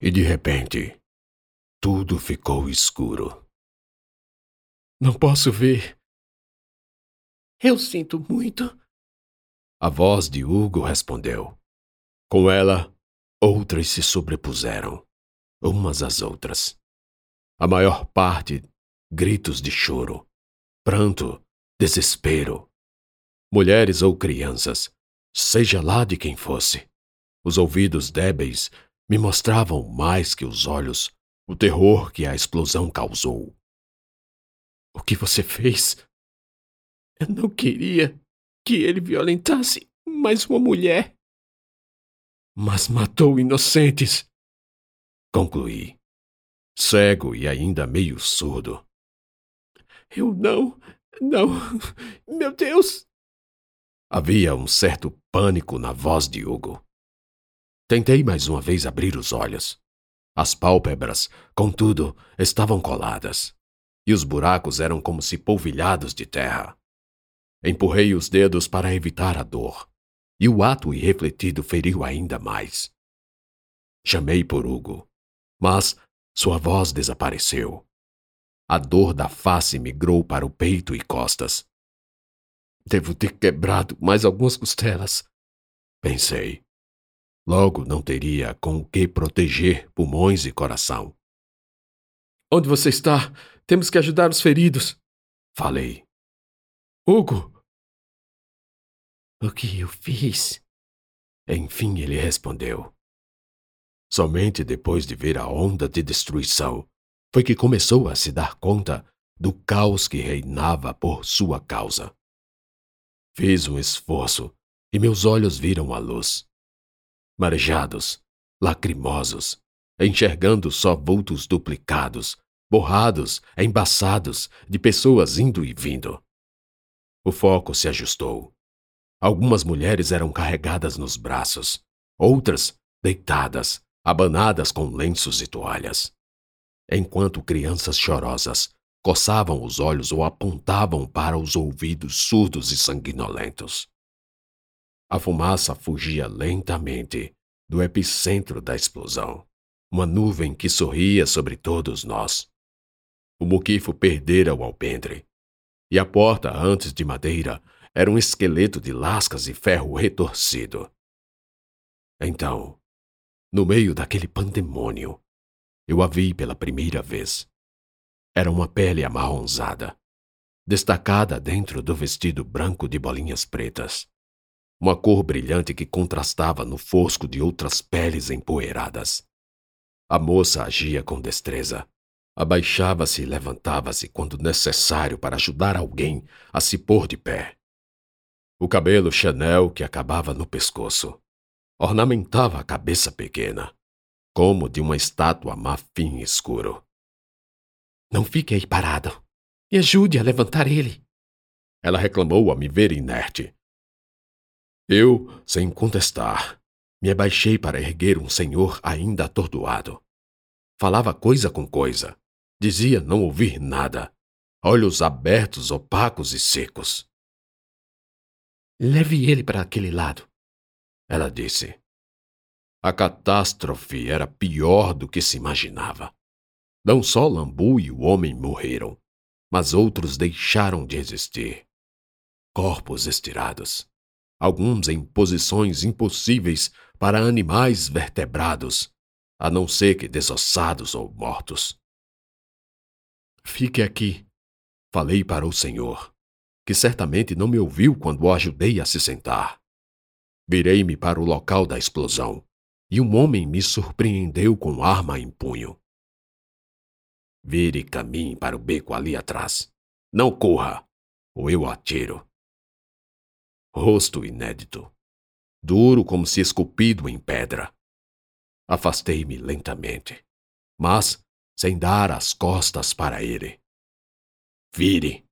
E de repente, tudo ficou escuro. Não posso ver. Eu sinto muito. A voz de Hugo respondeu. Com ela, outras se sobrepuseram, umas às outras. A maior parte, gritos de choro, pranto, desespero. Mulheres ou crianças, seja lá de quem fosse. Os ouvidos débeis me mostravam mais que os olhos o terror que a explosão causou. O que você fez? Eu não queria que ele violentasse mais uma mulher. Mas matou inocentes. Concluí, cego e ainda meio surdo. Eu não. Não. Meu Deus! Havia um certo pânico na voz de Hugo. Tentei mais uma vez abrir os olhos. As pálpebras, contudo, estavam coladas, e os buracos eram como se polvilhados de terra. Empurrei os dedos para evitar a dor, e o ato irrefletido feriu ainda mais. Chamei por Hugo, mas sua voz desapareceu. A dor da face migrou para o peito e costas. Devo ter quebrado mais algumas costelas. Pensei. Logo não teria com o que proteger pulmões e coração. Onde você está? Temos que ajudar os feridos. Falei. Hugo! O que eu fiz? Enfim ele respondeu. Somente depois de ver a onda de destruição foi que começou a se dar conta do caos que reinava por sua causa. Fiz um esforço e meus olhos viram a luz marejados, lacrimosos, enxergando só vultos duplicados, borrados, embaçados, de pessoas indo e vindo. O foco se ajustou. Algumas mulheres eram carregadas nos braços, outras deitadas, abanadas com lenços e toalhas. Enquanto crianças chorosas coçavam os olhos ou apontavam para os ouvidos surdos e sanguinolentos. A fumaça fugia lentamente do epicentro da explosão, uma nuvem que sorria sobre todos nós. O muquifo perdera o alpendre, e a porta, antes de madeira, era um esqueleto de lascas e ferro retorcido. Então, no meio daquele pandemônio, eu a vi pela primeira vez. Era uma pele amarronzada, destacada dentro do vestido branco de bolinhas pretas uma cor brilhante que contrastava no fosco de outras peles empoeiradas. A moça agia com destreza. Abaixava-se e levantava-se quando necessário para ajudar alguém a se pôr de pé. O cabelo Chanel que acabava no pescoço ornamentava a cabeça pequena, como de uma estátua marfim escuro. Não fique aí parado. Me ajude a levantar ele. Ela reclamou a me ver inerte, eu, sem contestar, me abaixei para erguer um senhor ainda atordoado. Falava coisa com coisa. Dizia não ouvir nada. Olhos abertos, opacos e secos. Leve ele para aquele lado. Ela disse. A catástrofe era pior do que se imaginava. Não só Lambu e o homem morreram, mas outros deixaram de existir. Corpos estirados, alguns em posições impossíveis para animais vertebrados, a não ser que desossados ou mortos. Fique aqui, falei para o senhor, que certamente não me ouviu quando o ajudei a se sentar. Virei-me para o local da explosão e um homem me surpreendeu com arma em punho. Vire caminhe para o beco ali atrás. Não corra, ou eu atiro rosto inédito, duro como se esculpido em pedra. Afastei-me lentamente, mas sem dar as costas para ele. Vire,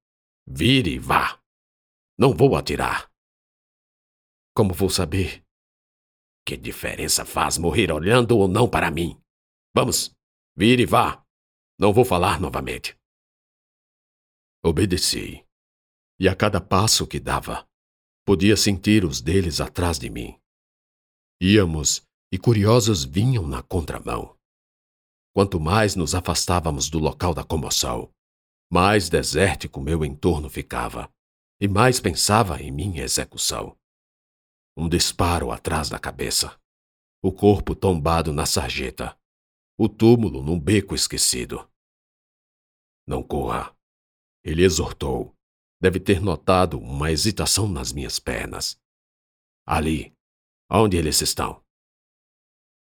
vire e vá. Não vou atirar. Como vou saber? Que diferença faz morrer olhando ou não para mim? Vamos, vire e vá. Não vou falar novamente. Obedeci. E a cada passo que dava, Podia sentir os deles atrás de mim. Íamos e curiosos vinham na contramão. quanto mais nos afastávamos do local da comoção, mais desértico meu entorno ficava, e mais pensava em minha execução. Um disparo atrás da cabeça, o corpo tombado na sarjeta, o túmulo num beco esquecido. Não corra. Ele exortou. Deve ter notado uma hesitação nas minhas pernas. Ali, onde eles estão?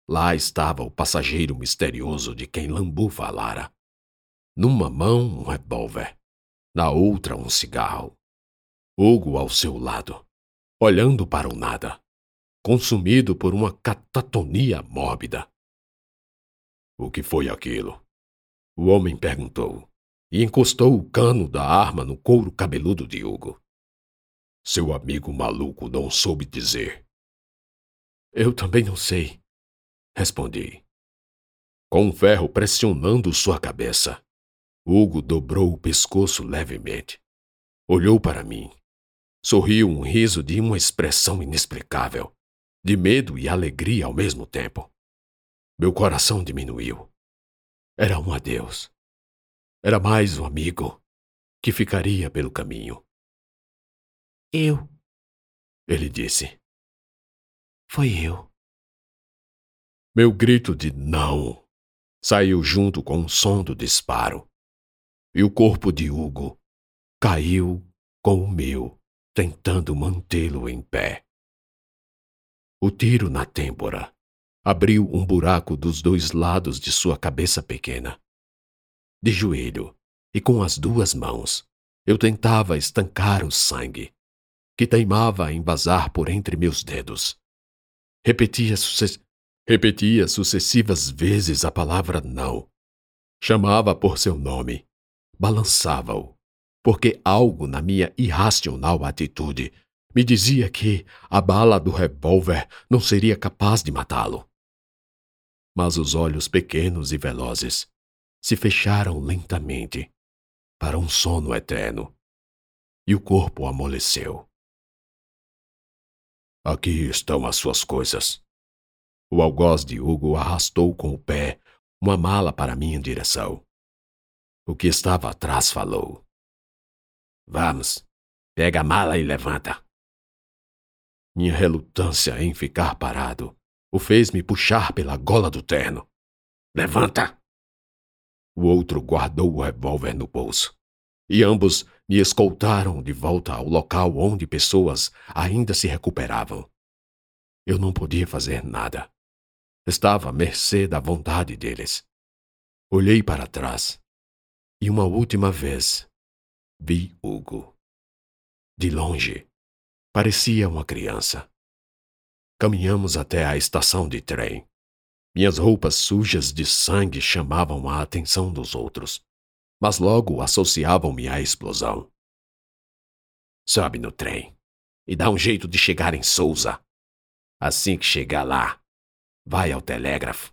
Lá estava o passageiro misterioso de quem Lambu falara. Numa mão, um revólver, na outra, um cigarro. Hugo ao seu lado, olhando para o nada, consumido por uma catatonia mórbida. O que foi aquilo? O homem perguntou e encostou o cano da arma no couro cabeludo de Hugo. Seu amigo maluco não soube dizer. Eu também não sei, Respondi. Com um ferro pressionando sua cabeça, Hugo dobrou o pescoço levemente. Olhou para mim. Sorriu um riso de uma expressão inexplicável, de medo e alegria ao mesmo tempo. Meu coração diminuiu. Era um adeus. Era mais um amigo que ficaria pelo caminho. Eu, ele disse. Foi eu. Meu grito de não saiu junto com o som do disparo. E o corpo de Hugo caiu com o meu, tentando mantê-lo em pé. O tiro na têmpora abriu um buraco dos dois lados de sua cabeça pequena. De joelho e com as duas mãos, eu tentava estancar o sangue, que teimava em vazar por entre meus dedos. Repetia sucessivamente Repetia sucessivas vezes a palavra não. Chamava por seu nome. Balançava-o, porque algo na minha irracional atitude me dizia que a bala do revólver não seria capaz de matá-lo. Mas os olhos pequenos e velozes se fecharam lentamente para um sono eterno e o corpo amoleceu. Aqui estão as suas coisas, o algoz de Hugo arrastou com o pé uma mala para minha direção. O que estava atrás falou. Vamos, pega a mala e levanta. Minha relutância em ficar parado o fez me puxar pela gola do terno. Levanta! O outro guardou o revólver no bolso. E ambos me escoltaram de volta ao local onde pessoas ainda se recuperavam. Eu não podia fazer nada. Estava à mercê da vontade deles. Olhei para trás e uma última vez vi Hugo. De longe, parecia uma criança. Caminhamos até a estação de trem. Minhas roupas sujas de sangue chamavam a atenção dos outros, mas logo associavam-me à explosão. Sobe no trem e dá um jeito de chegar em Souza. Assim que chegar lá, Vai ao telégrafo.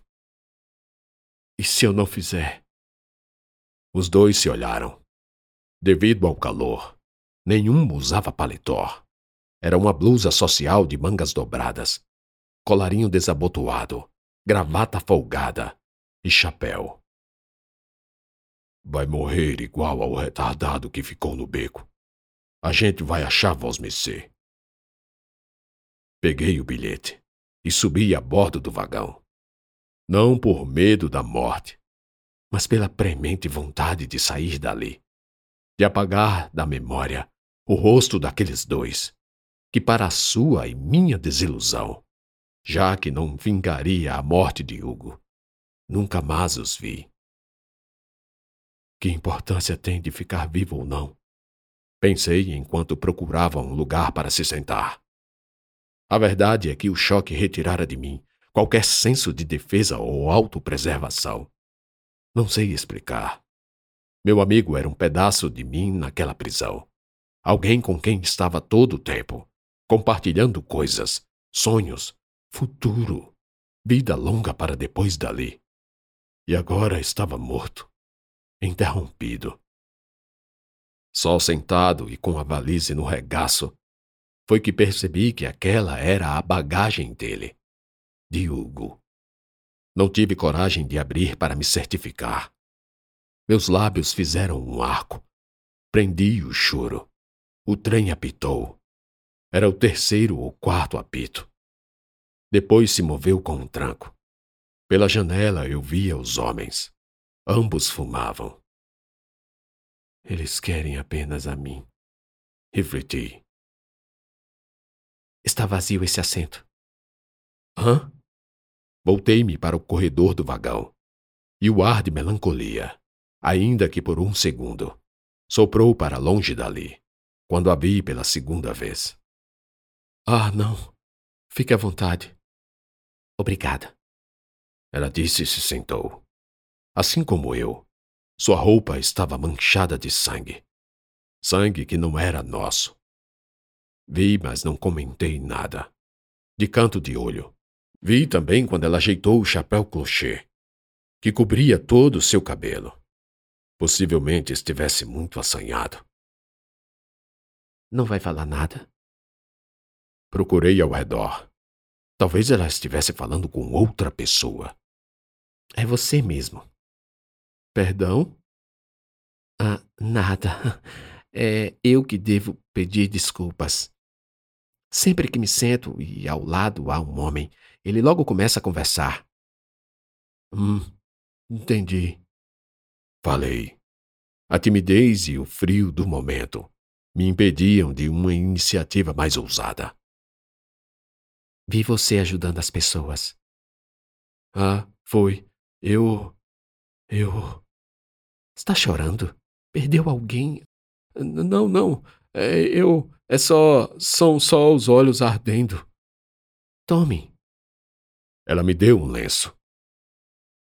E se eu não fizer? Os dois se olharam. Devido ao calor, nenhum usava paletó. Era uma blusa social de mangas dobradas, colarinho desabotoado, gravata folgada e chapéu. Vai morrer igual ao retardado que ficou no beco. A gente vai achar Vosmecê. Peguei o bilhete e subi a bordo do vagão. Não por medo da morte, mas pela premente vontade de sair dali, de apagar da memória o rosto daqueles dois, que para a sua e minha desilusão, já que não vingaria a morte de Hugo, nunca mais os vi. Que importância tem de ficar vivo ou não? Pensei enquanto procurava um lugar para se sentar. A verdade é que o choque retirara de mim qualquer senso de defesa ou autopreservação. Não sei explicar. Meu amigo era um pedaço de mim naquela prisão. Alguém com quem estava todo o tempo, compartilhando coisas, sonhos, futuro, vida longa para depois dali. E agora estava morto, interrompido. Só sentado e com a valise no regaço, foi que percebi que aquela era a bagagem dele, de Hugo. Não tive coragem de abrir para me certificar. Meus lábios fizeram um arco. Prendi o choro. O trem apitou. Era o terceiro ou quarto apito. Depois se moveu com um tranco. Pela janela eu via os homens. Ambos fumavam. Eles querem apenas a mim. Refleti. Está vazio esse assento. Hã? Voltei-me para o corredor do vagão. E o ar de melancolia, ainda que por um segundo, soprou para longe dali, quando a vi pela segunda vez. Ah, não. Fique à vontade. Obrigada. Ela disse e se sentou. Assim como eu, sua roupa estava manchada de sangue. Sangue que não era nosso. Vi, mas não comentei nada. De canto de olho, Vi também quando ela ajeitou o chapéu clochê, que cobria todo o seu cabelo. Possivelmente estivesse muito assanhado. Não vai falar nada? Procurei ao redor. Talvez ela estivesse falando com outra pessoa. É você mesmo. Perdão? Ah, nada. É eu que devo pedir desculpas. Sempre que me sento e ao lado há um homem, ele logo começa a conversar. Hum, entendi. Falei. A timidez e o frio do momento me impediam de uma iniciativa mais ousada. Vi você ajudando as pessoas. Ah, foi. Eu. Eu. Está chorando? Perdeu alguém? Não, não. É, eu. É só. São só os olhos ardendo. Tome. Ela me deu um lenço.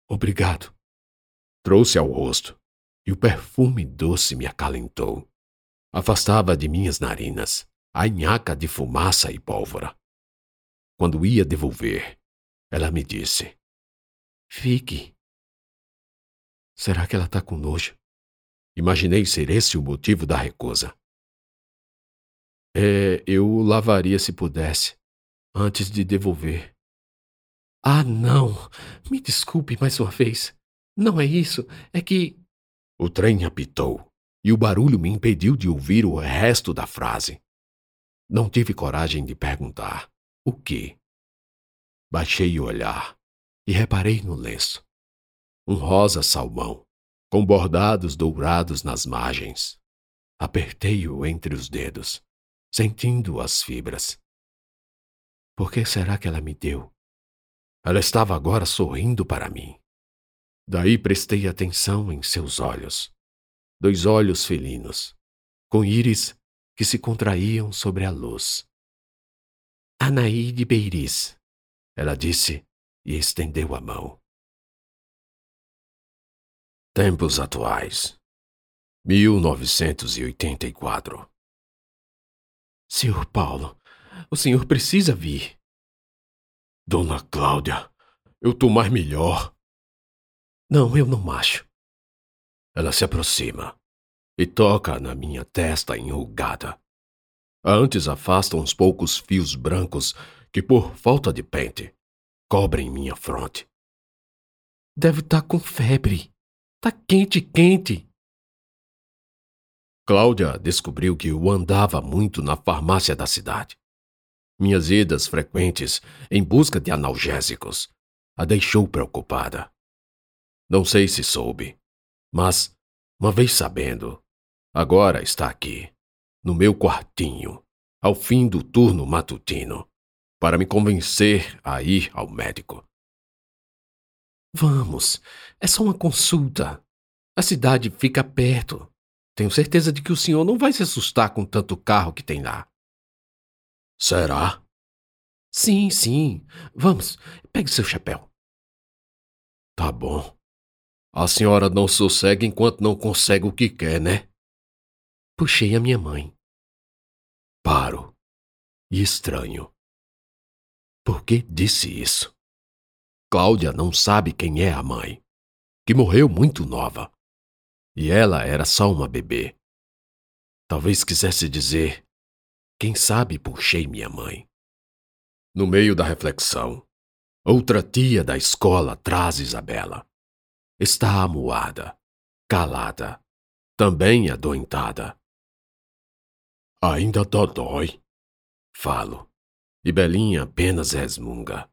Obrigado. Trouxe ao rosto, e o perfume doce me acalentou. Afastava de minhas narinas a nhaca de fumaça e pólvora. Quando ia devolver, ela me disse: Fique. Será que ela está com nojo? Imaginei ser esse o motivo da recusa. É, eu lavaria se pudesse, antes de devolver. Ah, não! Me desculpe mais uma vez. Não é isso, é que. O trem apitou e o barulho me impediu de ouvir o resto da frase. Não tive coragem de perguntar o que. Baixei o olhar e reparei no lenço. Um rosa salmão, com bordados dourados nas margens. Apertei-o entre os dedos sentindo as fibras. Por que será que ela me deu? Ela estava agora sorrindo para mim. Daí prestei atenção em seus olhos. Dois olhos felinos, com íris que se contraíam sobre a luz. Anaí de Beiris, ela disse e estendeu a mão. Tempos atuais. 1984. Senhor Paulo, o senhor precisa vir. Dona Cláudia, eu tô mais melhor. Não, eu não acho. Ela se aproxima e toca na minha testa enrugada. Antes afasta uns poucos fios brancos que, por falta de pente, cobrem minha fronte. Deve estar tá com febre. Tá quente, quente. Cláudia descobriu que eu andava muito na farmácia da cidade. Minhas idas frequentes em busca de analgésicos a deixou preocupada. Não sei se soube, mas, uma vez sabendo, agora está aqui, no meu quartinho, ao fim do turno matutino, para me convencer a ir ao médico. Vamos, é só uma consulta. A cidade fica perto. Tenho certeza de que o senhor não vai se assustar com tanto carro que tem lá. Será? Sim, sim. Vamos, pegue seu chapéu. Tá bom. A senhora não sossega enquanto não consegue o que quer, né? Puxei a minha mãe. Paro. E estranho. Por que disse isso? Cláudia não sabe quem é a mãe, que morreu muito nova. E ela era só uma bebê. Talvez quisesse dizer: quem sabe puxei minha mãe. No meio da reflexão, Outra tia da escola traz Isabela. Está amuada, calada, também adoentada. Ainda dói, falo, e Belinha apenas resmunga.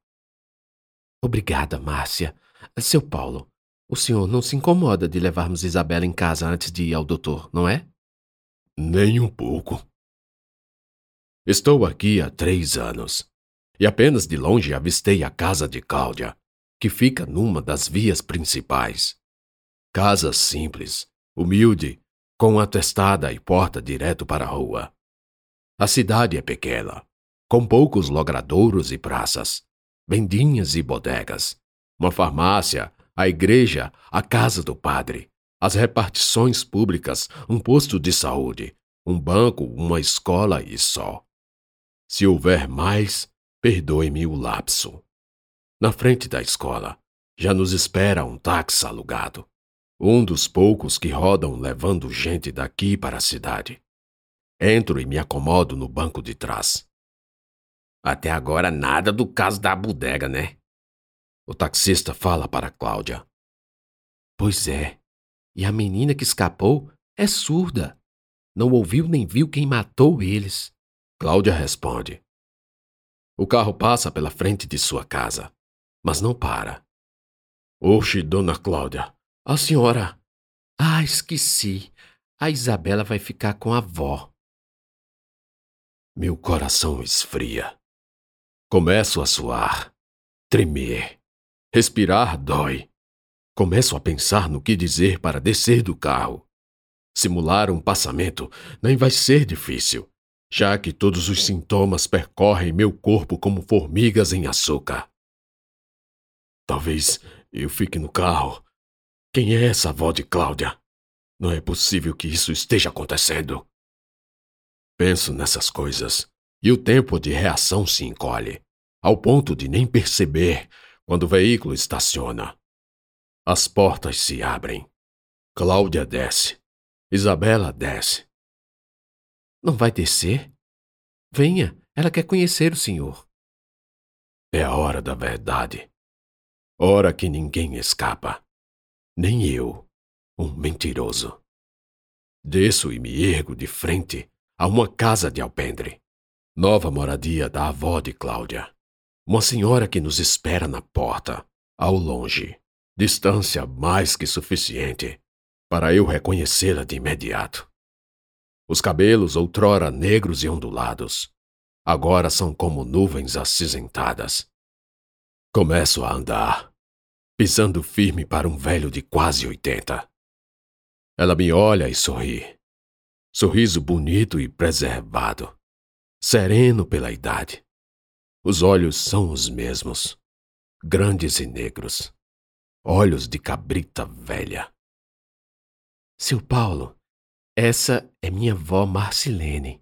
Obrigada, Márcia. Seu Paulo, o senhor não se incomoda de levarmos Isabela em casa antes de ir ao doutor, não é? Nem um pouco. Estou aqui há três anos e apenas de longe avistei a casa de Cláudia, que fica numa das vias principais. Casa simples, humilde, com atestada e porta direto para a rua. A cidade é pequena, com poucos logradouros e praças, vendinhas e bodegas, uma farmácia, a igreja, a casa do padre, as repartições públicas, um posto de saúde, um banco, uma escola e só. Se houver mais, Perdoe-me o lapso. Na frente da escola, já nos espera um táxi alugado. Um dos poucos que rodam levando gente daqui para a cidade. Entro e me acomodo no banco de trás. Até agora nada do caso da bodega, né? O taxista fala para Cláudia. Pois é. E a menina que escapou é surda. Não ouviu nem viu quem matou eles. Cláudia responde. O carro passa pela frente de sua casa, mas não para. Oxe, dona Cláudia, a senhora. Ah, esqueci. A Isabela vai ficar com a avó. Meu coração esfria. Começo a suar, tremer. Respirar dói. Começo a pensar no que dizer para descer do carro. Simular um passamento nem vai ser difícil já que todos os sintomas percorrem meu corpo como formigas em açúcar. Talvez eu fique no carro. Quem é essa avó de Cláudia? Não é possível que isso esteja acontecendo. Penso nessas coisas e o tempo de reação se encolhe, ao ponto de nem perceber quando o veículo estaciona. As portas se abrem. Cláudia desce. Isabela desce. Não vai descer? Venha, ela quer conhecer o senhor. É a hora da verdade. Hora que ninguém escapa. Nem eu, um mentiroso. Desço e me ergo de frente a uma casa de alpendre. Nova moradia da avó de Cláudia. Uma senhora que nos espera na porta, ao longe. Distância mais que suficiente para eu reconhecê-la de imediato. Os cabelos, outrora negros e ondulados, agora são como nuvens acinzentadas. Começo a andar, pisando firme para um velho de quase oitenta. Ela me olha e sorri. Sorriso bonito e preservado, sereno pela idade. Os olhos são os mesmos, grandes e negros. Olhos de cabrita velha. Seu Paulo, essa é minha avó Marcilene.